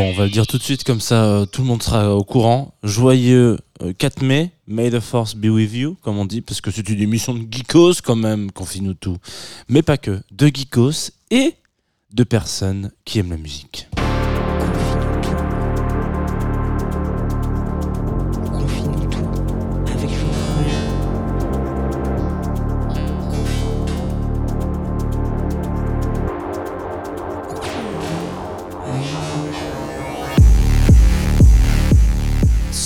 Bon, on va le dire tout de suite, comme ça euh, tout le monde sera au courant. Joyeux euh, 4 mai, May the Force be with you, comme on dit, parce que c'est une émission de geekos quand même, confie-nous tout. Mais pas que, de geekos et de personnes qui aiment la musique.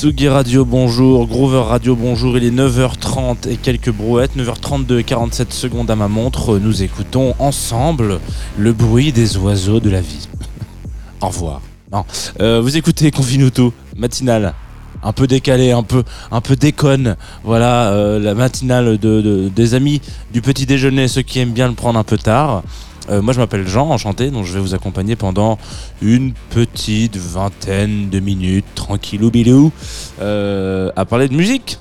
Sugi Radio, bonjour. Groover Radio, bonjour. Il est 9h30 et quelques brouettes. 9h32 et 47 secondes à ma montre. Nous écoutons ensemble le bruit des oiseaux de la vie. Au revoir. Non. Euh, vous écoutez Confine tout, matinale. Un peu décalé, un peu, un peu déconne. Voilà, euh, la matinale de, de- des amis du petit déjeuner, ceux qui aiment bien le prendre un peu tard. Euh, moi, je m'appelle Jean, enchanté, donc je vais vous accompagner pendant une petite vingtaine de minutes, tranquillou bilou, euh, à parler de musique.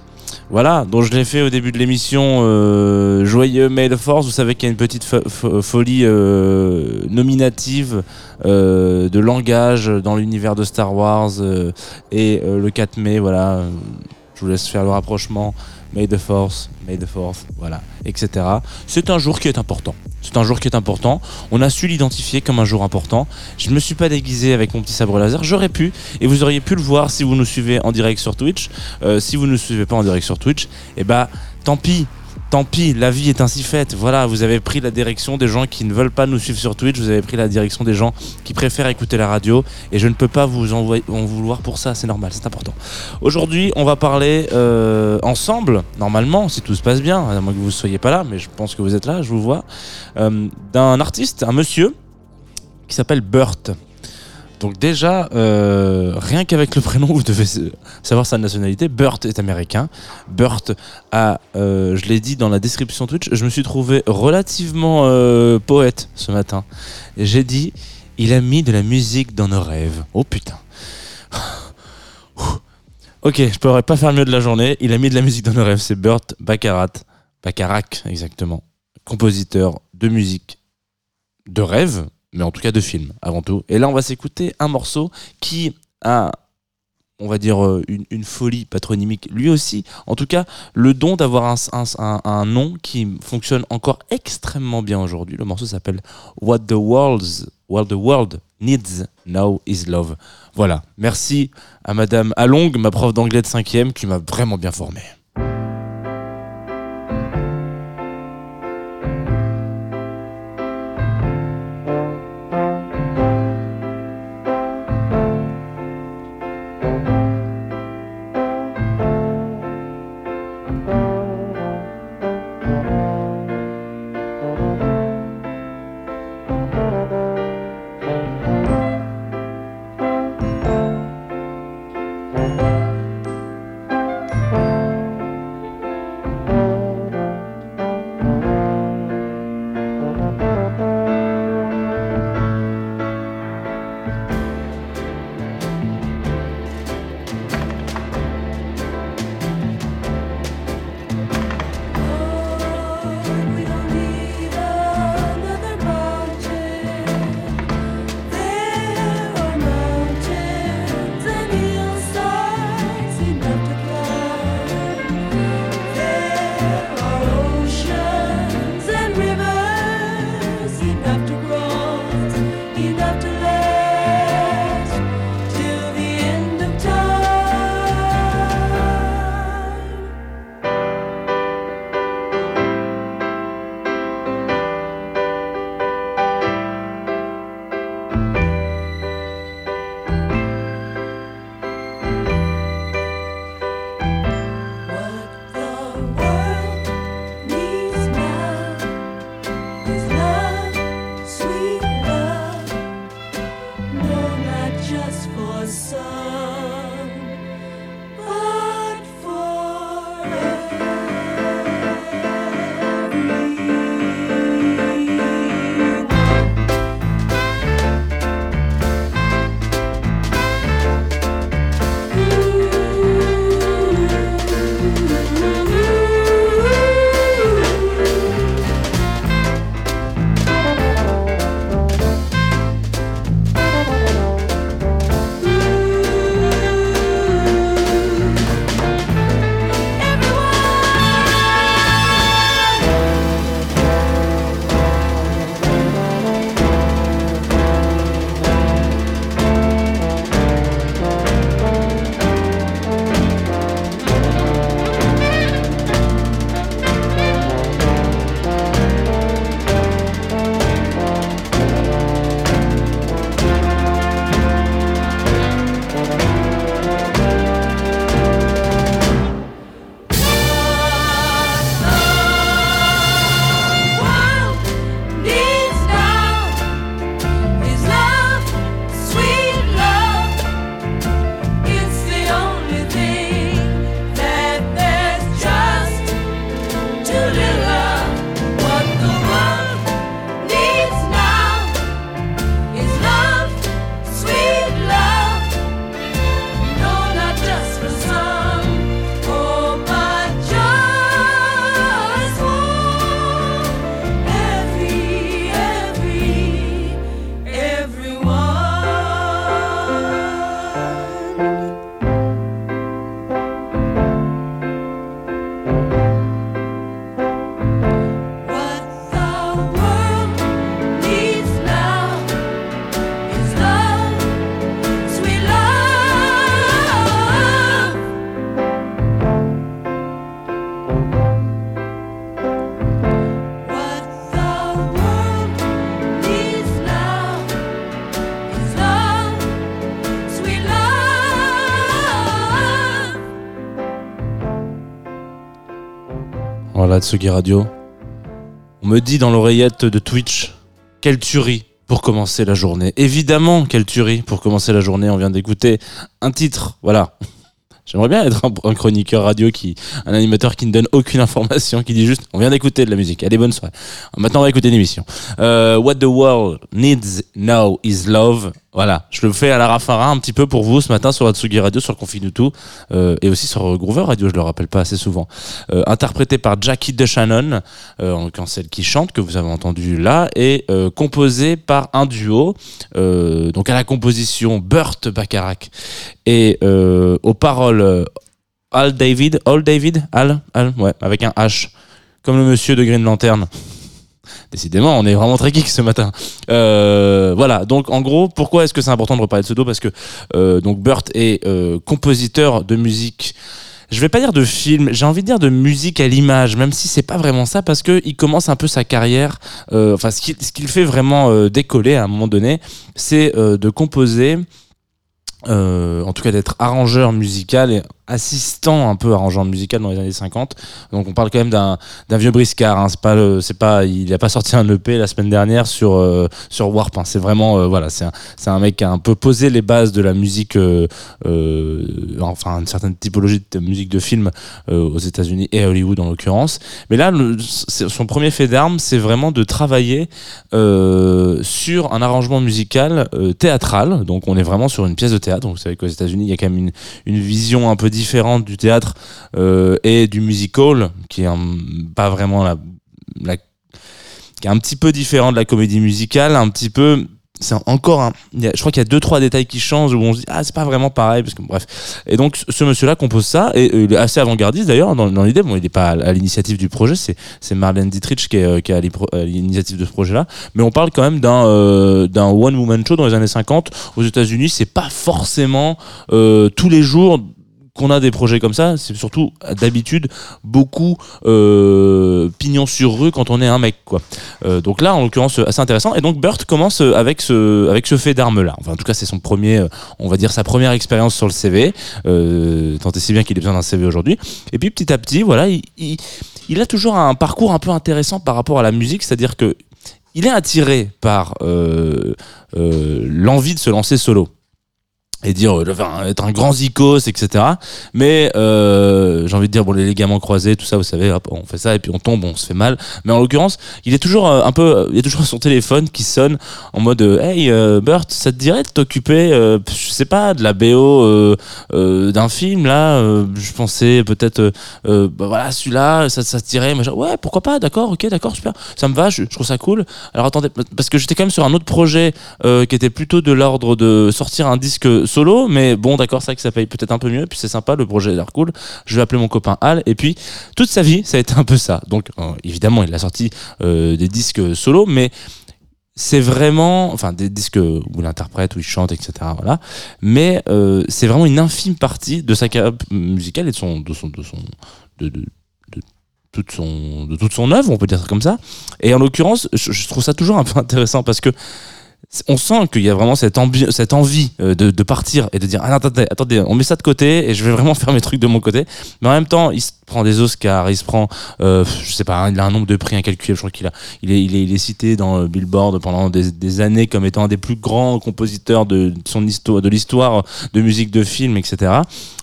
Voilà, donc je l'ai fait au début de l'émission euh, Joyeux the Force. Vous savez qu'il y a une petite fo- fo- folie euh, nominative de langage dans l'univers de Star Wars. et le 4 mai, voilà, je vous laisse faire le rapprochement. May the Force, May the Force, voilà, etc. C'est un jour qui est important. C'est un jour qui est important. On a su l'identifier comme un jour important. Je me suis pas déguisé avec mon petit sabre laser. J'aurais pu, et vous auriez pu le voir si vous nous suivez en direct sur Twitch. Euh, si vous ne nous suivez pas en direct sur Twitch, eh ben, tant pis. Tant pis, la vie est ainsi faite. Voilà, vous avez pris la direction des gens qui ne veulent pas nous suivre sur Twitch. Vous avez pris la direction des gens qui préfèrent écouter la radio. Et je ne peux pas vous en vouloir pour ça. C'est normal, c'est important. Aujourd'hui, on va parler euh, ensemble, normalement, si tout se passe bien, à moins que vous ne soyez pas là, mais je pense que vous êtes là, je vous vois, euh, d'un artiste, un monsieur, qui s'appelle Burt. Donc déjà, euh, rien qu'avec le prénom, vous devez savoir sa nationalité. Burt est américain. Burt a, euh, je l'ai dit dans la description Twitch, je me suis trouvé relativement euh, poète ce matin. J'ai dit, il a mis de la musique dans nos rêves. Oh putain. Ok, je pourrais pas faire mieux de la journée. Il a mis de la musique dans nos rêves. C'est Burt Baccarat. Bacharach, exactement. Compositeur de musique de rêve, mais en tout cas de film, avant tout. Et là, on va s'écouter un morceau qui a, on va dire, euh, une, folie patronymique, lui aussi. En tout cas, le don d'avoir un, nom qui fonctionne encore extrêmement bien aujourd'hui. Le morceau s'appelle What the World's, What the World Needs Now Is Love. Voilà. Merci à Madame Along, ma prof d'anglais de 5 qui m'a vraiment bien formé. Radio. On me dit dans l'oreillette de Twitch, quelle tuerie pour commencer la journée. Évidemment, quelle tuerie pour commencer la journée. On vient d'écouter un titre, voilà. J'aimerais bien être un, un chroniqueur radio qui, un animateur qui ne donne aucune information, qui dit juste, on vient d'écouter de la musique. Allez, bonne soirée. Maintenant, on va écouter une émission. Euh, What the world needs now is love. Voilà, je le fais à la Rafara un petit peu pour vous ce matin sur Atsugi Radio, sur Confine tout, euh, et aussi sur Groover Radio, je le rappelle pas assez souvent. Euh, interprété par Jackie DeShannon, euh, en l'occurrence celle qui chante, que vous avez entendu là, et euh, composé par un duo, euh, donc à la composition Burt Bacharach, et euh, aux paroles euh, Al David, Al David, Al, Al, ouais, avec un H, comme le monsieur de Green Lantern. Décidément, on est vraiment très geek ce matin. Euh, voilà, donc en gros, pourquoi est-ce que c'est important de reparler de ce dos? Parce que euh, donc Burt est euh, compositeur de musique. Je vais pas dire de film, j'ai envie de dire de musique à l'image, même si c'est pas vraiment ça, parce que il commence un peu sa carrière. enfin, ce qui, ce qui le fait vraiment décoller à un moment donné, c'est de composer. en tout cas d'être arrangeur musical et assistant un peu arrangeur musical dans les années 50 donc on parle quand même d'un vieux briscard hein. c'est pas c'est pas il a pas sorti un EP la semaine dernière sur euh, sur Warp hein. c'est vraiment euh, voilà c'est c'est un mec qui a un peu posé les bases de la musique euh, enfin une certaine typologie de musique de film aux États-Unis et à Hollywood en l'occurrence mais là le- son premier fait d'armes c'est vraiment de travailler sur un arrangement musical théâtral donc on est vraiment sur une pièce de théâtre donc vous savez qu'aux États-Unis il y a quand même une, une vision un peu différente du théâtre euh, et du musical qui est un- pas vraiment la, qui est un petit peu différent de la comédie musicale un petit peu c'est encore je crois qu'il y a deux trois détails qui changent où on se dit ah c'est pas vraiment pareil parce que bref. Et donc ce- monsieur là compose ça et euh, il est assez avant-gardiste d'ailleurs dans, l'idée. Bon il n'est pas à, l'initiative du projet c'est c'est Marlène Dietrich qui est, euh, qui est à l'initiative de ce projet là mais on parle quand même d'un d'un one woman show dans les années 50 aux États-Unis c'est pas forcément tous les jours qu'on a des projets comme ça, c'est surtout d'habitude beaucoup euh, pignon sur rue quand on est un mec quoi. Euh, donc là en l'occurrence assez intéressant. Et donc Burt commence euh, avec ce avec ce fait d'arme là. Enfin en tout cas c'est son premier euh, on va dire sa première expérience sur le CV euh, tant et si bien qu'il ait besoin d'un CV aujourd'hui. Et puis petit à petit voilà il, il, il a toujours un parcours un peu intéressant par rapport à la musique, c'est-à-dire que il est attiré par euh, euh, l'envie de se lancer solo et dire euh, enfin, être un grand zikos etc mais euh, j'ai envie de dire bon les ligaments croisés tout ça vous savez on fait ça et puis on tombe on se fait mal. Mais en l'occurrence il est toujours euh, un peu il y a toujours son téléphone qui sonne en mode euh, hey euh, Burt ça te dirait de t'occuper euh, je sais pas de la BO euh, euh, d'un film là euh, je pensais peut-être euh, euh, bah voilà celui-là ça, ça te dirait machin. ouais pourquoi pas d'accord ok d'accord super ça me va je, je trouve ça cool. Alors attendez parce que j'étais quand même sur un autre projet euh, qui était plutôt de l'ordre de sortir un disque solo, mais bon, d'accord, c'est vrai que ça paye peut-être un peu mieux, puis c'est sympa, le projet a l'air cool. Je vais appeler mon copain Al, et puis toute sa vie, ça a été un peu ça. Donc, euh, évidemment, il a sorti euh, des disques solo, mais c'est vraiment, enfin, des disques où il interprète, où il chante, etc. Voilà. Mais euh, c'est vraiment une infime partie de sa carrière musicale et de son, de son, de de, toute son, de toute son œuvre, on peut dire ça comme ça. Et en l'occurrence, je trouve ça toujours un peu intéressant parce que on sent qu'il y a vraiment cette, cette envie euh, de, partir et de dire ah, attendez, attendez, on met ça de côté et je vais vraiment faire mes trucs de mon côté. Mais en même temps, il se prend des Oscars, il se prend, euh, je sais pas, il a un nombre de prix incalculable. Je crois qu'il a, il est, il est, cité dans euh, Billboard pendant des, années comme étant un des plus grands compositeurs de, de l'histoire de musique de film, etc.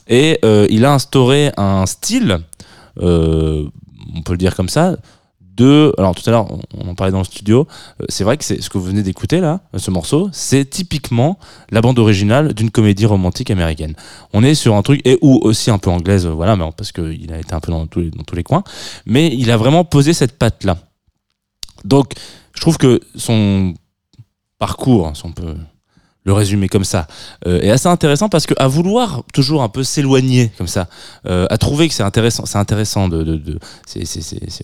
Et il a instauré un style, on peut le dire comme ça, Alors tout à l'heure, on- en parlait dans le studio. euh, C'est vrai que c'est ce que vous venez d'écouter là, ce morceau, c'est typiquement la bande originale d'une comédie romantique américaine. On est sur un truc et ou aussi un peu anglaise, euh, voilà, parce qu'il a été un peu dans tous les, dans tous les coins. Mais il a vraiment posé cette patte là. Donc, je trouve que son parcours, hein, si on peut le résumer comme ça, euh, est assez intéressant parce que à vouloir toujours un peu s'éloigner comme ça, euh, à trouver que c'est intéressant, c'est intéressant de, de, de c'est,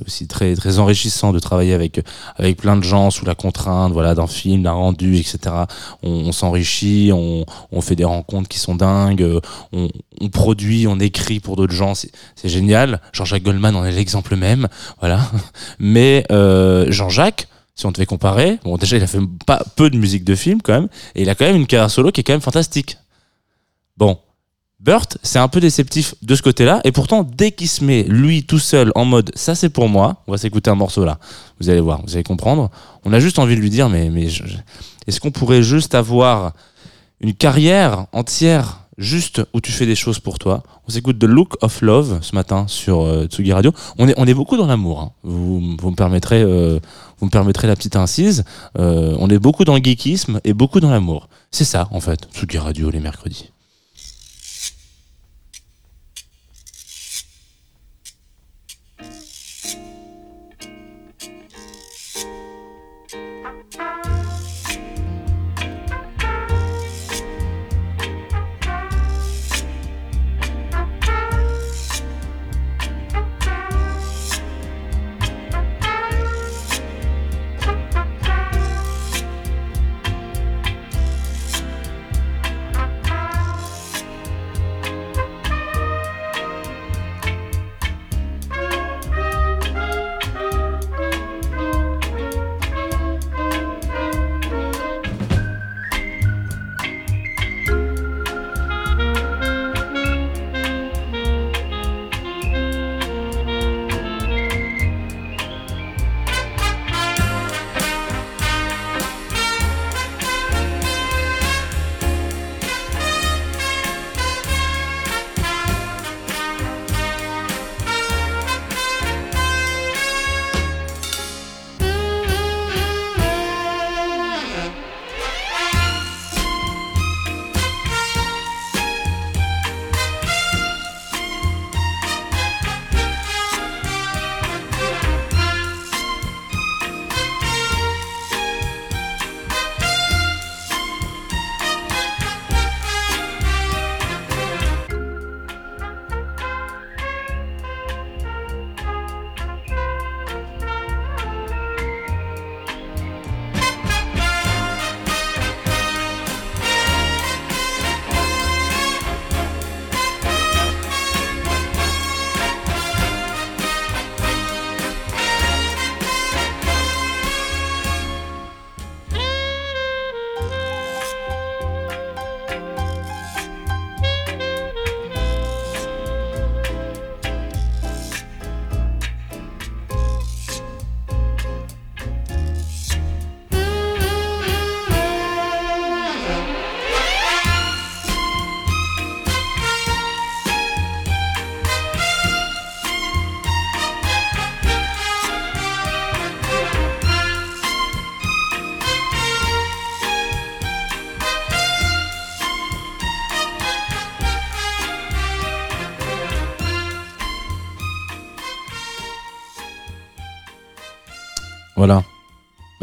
aussi très très enrichissant de travailler avec avec plein de gens sous la contrainte, voilà, d'un film, d'un rendu, etc. On, s'enrichit, on, on fait des rencontres qui sont dingues, euh, on, on produit, on écrit pour d'autres gens, c'est, c'est génial. Jean-Jacques Goldman en est l'exemple même, voilà. Mais euh, Jean-Jacques si on devait comparer, bon déjà il a fait pas peu de musique de film quand même, et il a quand même une carrière solo qui est quand même fantastique. Bon, Burt, c'est un peu déceptif de ce côté-là, et pourtant, dès qu'il se met, lui, tout seul, en mode ça c'est pour moi, on va s'écouter un morceau là, vous allez voir, vous allez comprendre, on a juste envie de lui dire, mais, mais est-ce qu'on pourrait juste avoir une carrière entière juste où tu fais des choses pour toi On s'écoute The Look of Love ce matin sur euh, Tsugi Radio. On est, on est beaucoup dans l'amour, hein. vous, vous, me permettrez, euh, vous me permettrez la petite incise, Euh, on est beaucoup dans le geekisme et beaucoup dans l'amour. C'est ça en fait, Tsugi Radio les mercredis.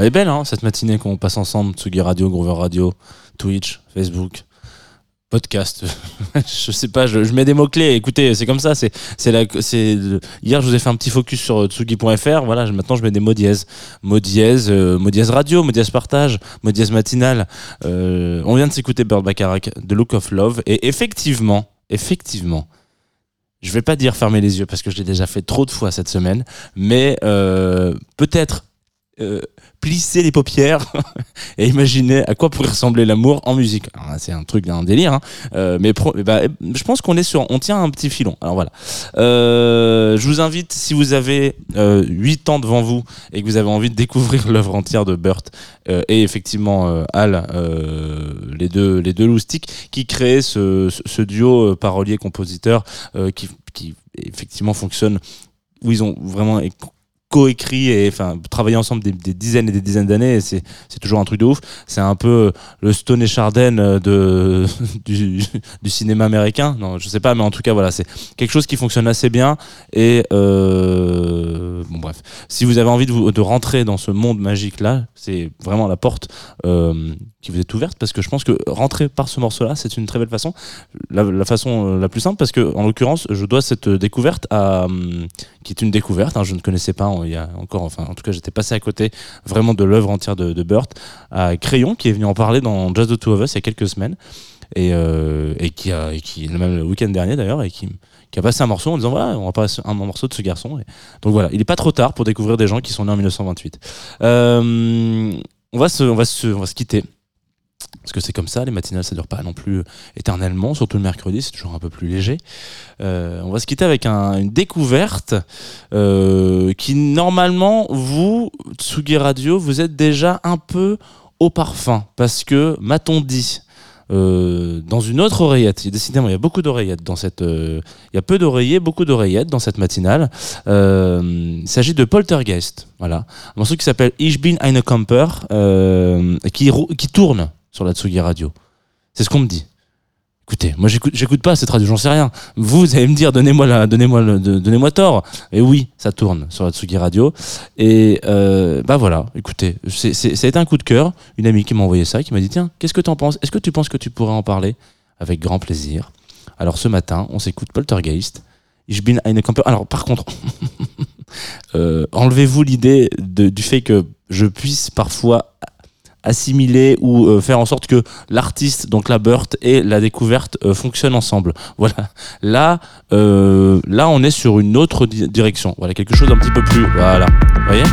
Elle est belle, hein, cette matinée qu'on passe ensemble. Tsugi Radio, Groover Radio, Twitch, Facebook, podcast. je sais pas, je, mets des mots-clés. Écoutez, c'est comme ça. C'est, c'est la, c'est, hier, je vous ai fait un petit focus sur tsugi.fr. Voilà, maintenant, je mets des mots dièses. Mots dièses, euh, mots dièses radio, mots dièses partage, mots dièses matinal. Euh, on vient de s'écouter Bird Bacharach, The Look of Love. Et effectivement, effectivement, je vais pas dire fermer les yeux parce que je l'ai déjà fait trop de fois cette semaine, mais euh, peut-être euh, plisser les paupières et imaginer à quoi pourrait ressembler l'amour en musique. C'est un truc, un délire, hein. Euh, mais bah, je pense qu'on est sur, on tient un petit filon. Alors voilà. Euh, je vous invite, si vous avez euh, 8 ans devant vous et que vous avez envie de découvrir l'œuvre entière de Burt et effectivement Al, les deux, les deux loustiques, qui créent ce, duo parolier-compositeur qui, qui effectivement fonctionne où ils ont vraiment coécrit et enfin travaillé ensemble des, dizaines et des dizaines d'années c'est toujours un truc de ouf. C'est un peu le Stone et Chardin euh, de du, cinéma américain. Non je sais pas mais en tout cas voilà c'est quelque chose qui fonctionne assez bien. Et euh, bon bref. Si vous avez envie de, vous, de rentrer dans ce monde magique là c'est vraiment la porte euh, qui vous est ouverte parce que je pense que rentrer par ce morceau là c'est une très belle façon. La, la façon euh, la plus simple parce que en l'occurrence je dois cette découverte à hum, qui est une découverte hein, je ne connaissais pas il y a encore enfin en tout cas j'étais passé à côté vraiment de l'œuvre entière de, de Burt à Crayon qui est venu en parler dans Just the Two of Us il y a quelques semaines et, euh, qui a même le week-end dernier d'ailleurs et qui a passé un morceau en disant voilà on va passer un morceau de ce garçon donc voilà il est pas trop tard pour découvrir des gens qui sont nés en 1928 Euh, on va se on va se on va se quitter Parce que c'est comme ça, les matinales, ça dure pas non plus éternellement, surtout le mercredi, c'est toujours un peu plus léger. Euh, on va se quitter avec un- une découverte euh, qui, normalement, vous, Tsugi Radio, vous êtes déjà un peu au parfum. Parce que, m'a-t-on dit, euh, dans une autre oreillette, décidément, il y a beaucoup d'oreillettes dans cette. euh, il y a peu d'oreillers, beaucoup d'oreillettes dans cette matinale. Euh, il s'agit de Poltergeist. Voilà. Un morceau qui s'appelle Ich bin eine Camper, euh, qui tourne sur la Tsugi Radio. C'est ce qu'on me dit. Écoutez, moi j'écoute, j'écoute pas cette radio, j'en sais rien. Vous, vous allez me dire, donnez-moi la, donnez-moi le- donnez-moi tort. Et oui, ça tourne sur la Tsugi Radio. Et euh, bah voilà, écoutez, c'est, c'est, ça a été un coup de cœur. Une amie qui m'a envoyé ça, qui m'a dit tiens, qu'est-ce que tu en penses? Est-ce que tu penses que tu pourrais en parler? Avec grand plaisir. Alors ce matin, on s'écoute Poltergeist. Ich bin eine. Alors par contre, euh, enlevez-vous l'idée de- du fait que je puisse parfois assimiler ou euh, faire en sorte que l'artiste, donc la Burt et la découverte euh, fonctionnent ensemble. Voilà. Là, euh, là, on est sur une autre di- direction. Voilà, quelque chose d'un petit peu plus. Voilà. Vous voyez?